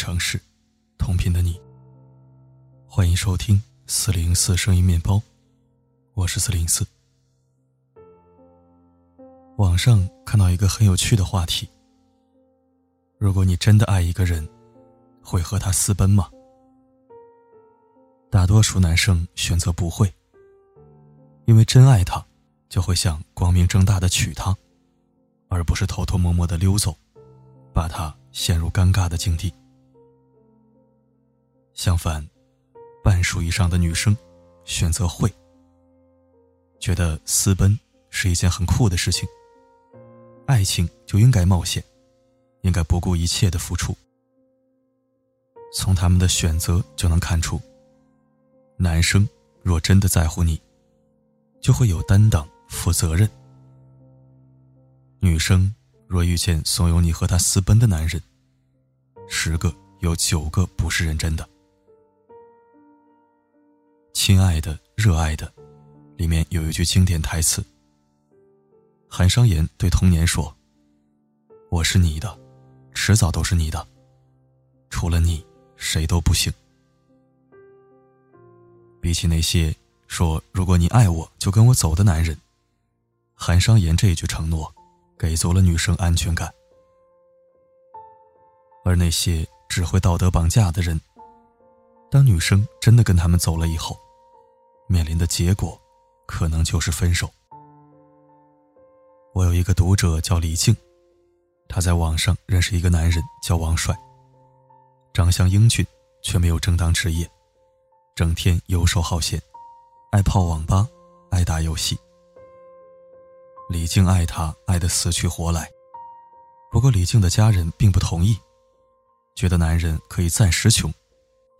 城市，同频的你。欢迎收听四零四声音面包，我是四零四。网上看到一个很有趣的话题：如果你真的爱一个人，会和他私奔吗？大多数男生选择不会，因为真爱他，就会想光明正大的娶她，而不是偷偷摸摸的溜走，把她陷入尴尬的境地。相反，半数以上的女生选择会，觉得私奔是一件很酷的事情。爱情就应该冒险，应该不顾一切的付出。从他们的选择就能看出。男生若真的在乎你，就会有担当、负责任；女生若遇见怂恿你和他私奔的男人，十个有九个不是认真的。亲爱的，热爱的，里面有一句经典台词：韩商言对童年说：“我是你的，迟早都是你的，除了你，谁都不行。”比起那些说“如果你爱我就跟我走”的男人，韩商言这一句承诺，给足了女生安全感。而那些只会道德绑架的人，当女生真的跟他们走了以后，面临的结果，可能就是分手。我有一个读者叫李静，她在网上认识一个男人叫王帅，长相英俊，却没有正当职业。整天游手好闲，爱泡网吧，爱打游戏。李静爱他，爱得死去活来。不过李静的家人并不同意，觉得男人可以暂时穷，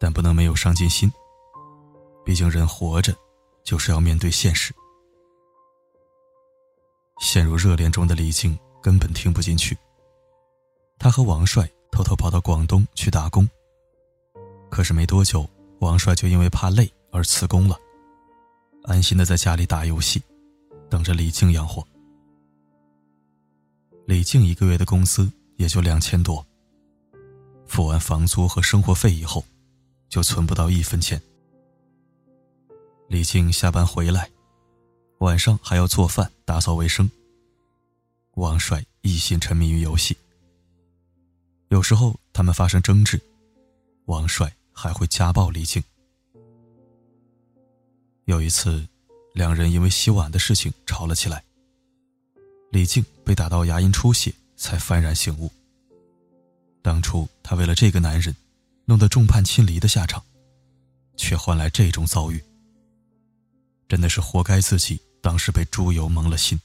但不能没有上进心。毕竟人活着，就是要面对现实。陷入热恋中的李静根本听不进去。他和王帅偷偷跑到广东去打工，可是没多久。王帅就因为怕累而辞工了，安心的在家里打游戏，等着李静养活。李静一个月的工资也就两千多，付完房租和生活费以后，就存不到一分钱。李静下班回来，晚上还要做饭、打扫卫生。王帅一心沉迷于游戏，有时候他们发生争执，王帅。还会家暴李静。有一次，两人因为洗碗的事情吵了起来。李静被打到牙龈出血，才幡然醒悟。当初她为了这个男人，弄得众叛亲离的下场，却换来这种遭遇，真的是活该自己当时被猪油蒙了心。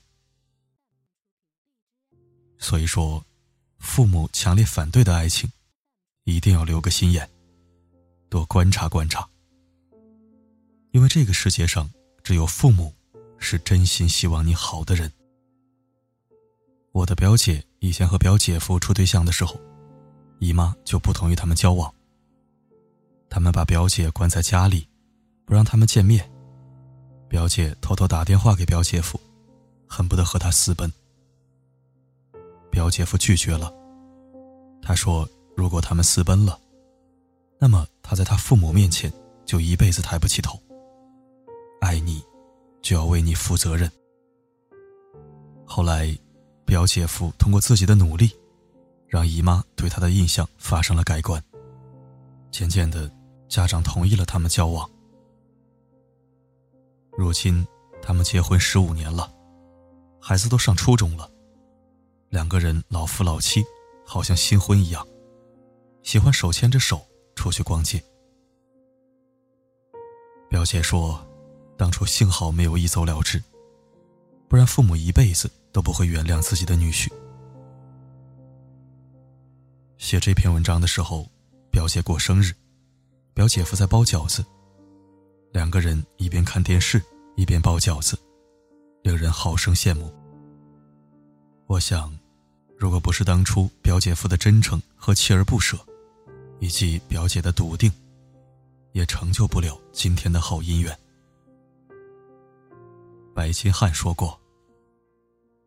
所以说，父母强烈反对的爱情，一定要留个心眼。多观察观察，因为这个世界上只有父母是真心希望你好的人。我的表姐以前和表姐夫处对象的时候，姨妈就不同意他们交往。他们把表姐关在家里，不让他们见面。表姐偷偷打电话给表姐夫，恨不得和他私奔。表姐夫拒绝了，他说：“如果他们私奔了。”那么他在他父母面前就一辈子抬不起头。爱你，就要为你负责任。后来，表姐夫通过自己的努力，让姨妈对他的印象发生了改观。渐渐的，家长同意了他们交往。如今，他们结婚十五年了，孩子都上初中了，两个人老夫老妻，好像新婚一样，喜欢手牵着手。出去逛街，表姐说：“当初幸好没有一走了之，不然父母一辈子都不会原谅自己的女婿。”写这篇文章的时候，表姐过生日，表姐夫在包饺子，两个人一边看电视一边包饺子，令人好生羡慕。我想，如果不是当初表姐夫的真诚和锲而不舍。以及表姐的笃定，也成就不了今天的好姻缘。白金汉说过：“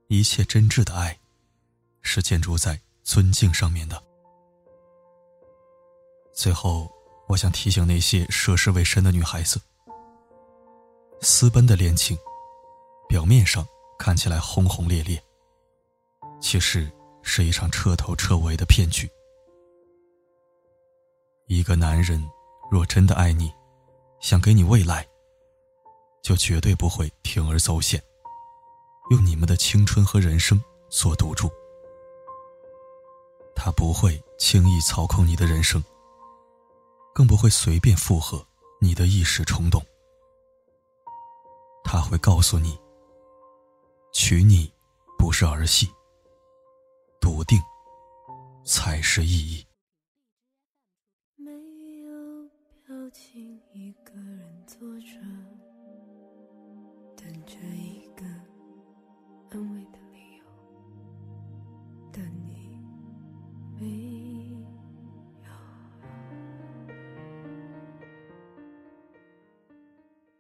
一切真挚的爱，是建筑在尊敬上面的。”最后，我想提醒那些涉世未深的女孩子：私奔的恋情，表面上看起来轰轰烈烈，其实是一场彻头彻尾的骗局。一个男人若真的爱你，想给你未来，就绝对不会铤而走险，用你们的青春和人生做赌注。他不会轻易操控你的人生，更不会随便附和你的一时冲动。他会告诉你，娶你不是儿戏，笃定才是意义。没有表情，一个人坐着，等着一个安慰的理由，等你没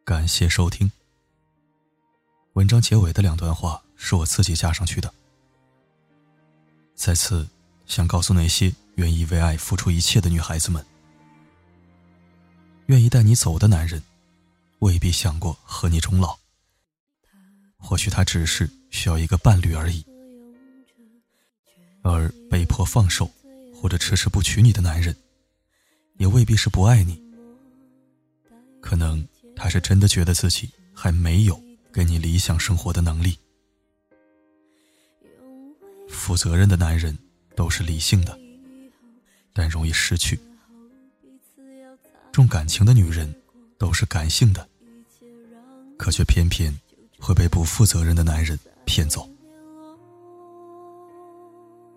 感谢收听。文章结尾的两段话是我自己加上去的。在此，想告诉那些愿意为爱付出一切的女孩子们：，愿意带你走的男人，未必想过和你终老。或许他只是需要一个伴侣而已。而被迫放手或者迟迟不娶你的男人，也未必是不爱你。可能他是真的觉得自己还没有。给你理想生活的能力。负责任的男人都是理性的，但容易失去；重感情的女人都是感性的，可却偏偏会被不负责任的男人骗走。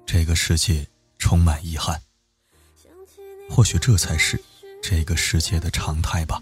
这个世界充满遗憾，或许这才是这个世界的常态吧。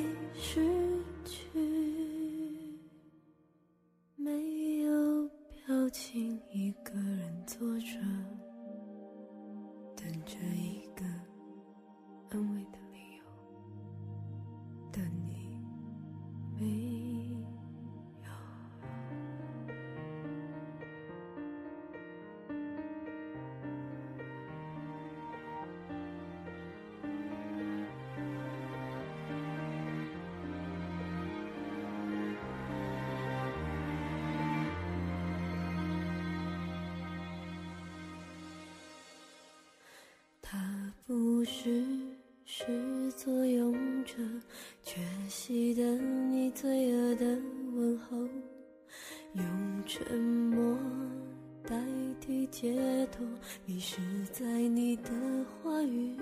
不是始作俑者，缺席的你罪恶的问候，用沉默代替解脱，迷失在你的话语，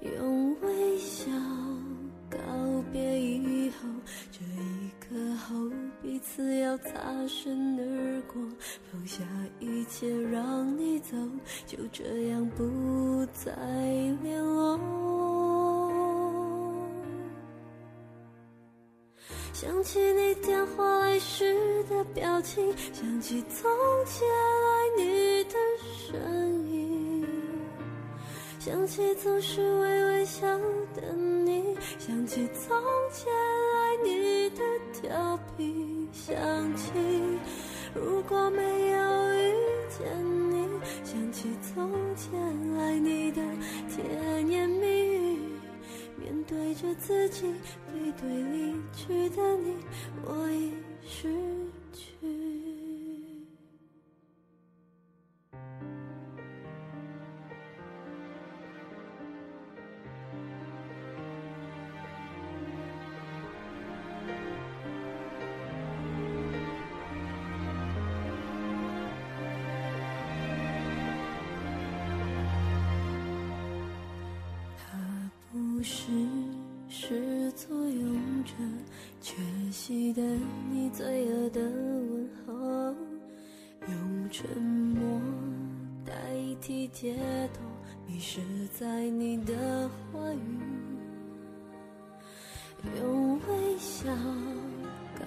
用微笑告别以后，这一刻后彼此要擦身而过。放下一切，让你走，就这样不再联络。想起你电话来时的表情，想起从前爱你的声音，想起总是微微笑的你，想起从前爱你调皮，想起。如果没有遇见你，想起从前爱你的甜言蜜语，面对着自己背对离去的你，我已是代替解脱，迷失在你的话语，用微笑告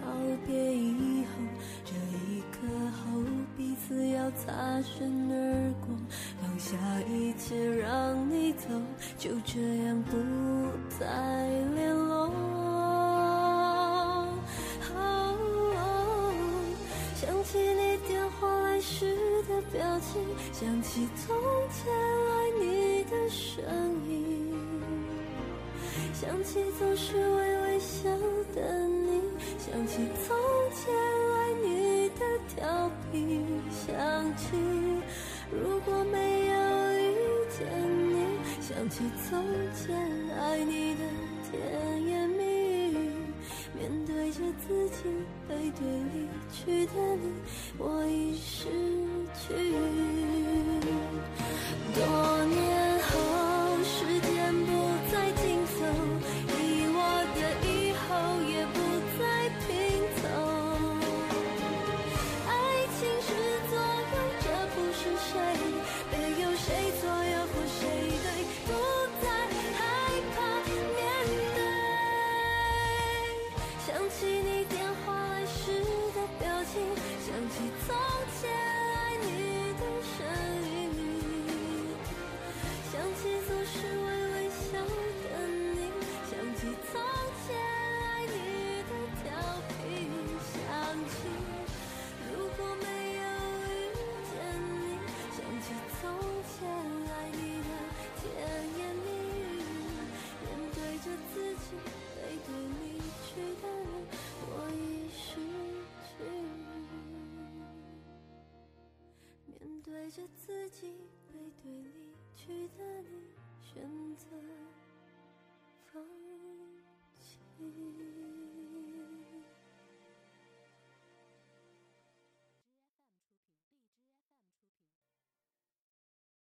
别以后，这一刻后彼此要擦身而过，放下一切让你走，就这样不再想起从前爱你的声音。想起总是微微笑的你，想起从前爱你的调皮，想起如果没有遇见你，想起从前爱你的甜言蜜语，面对着自己背对离去的你，我已失去。多年选择放弃。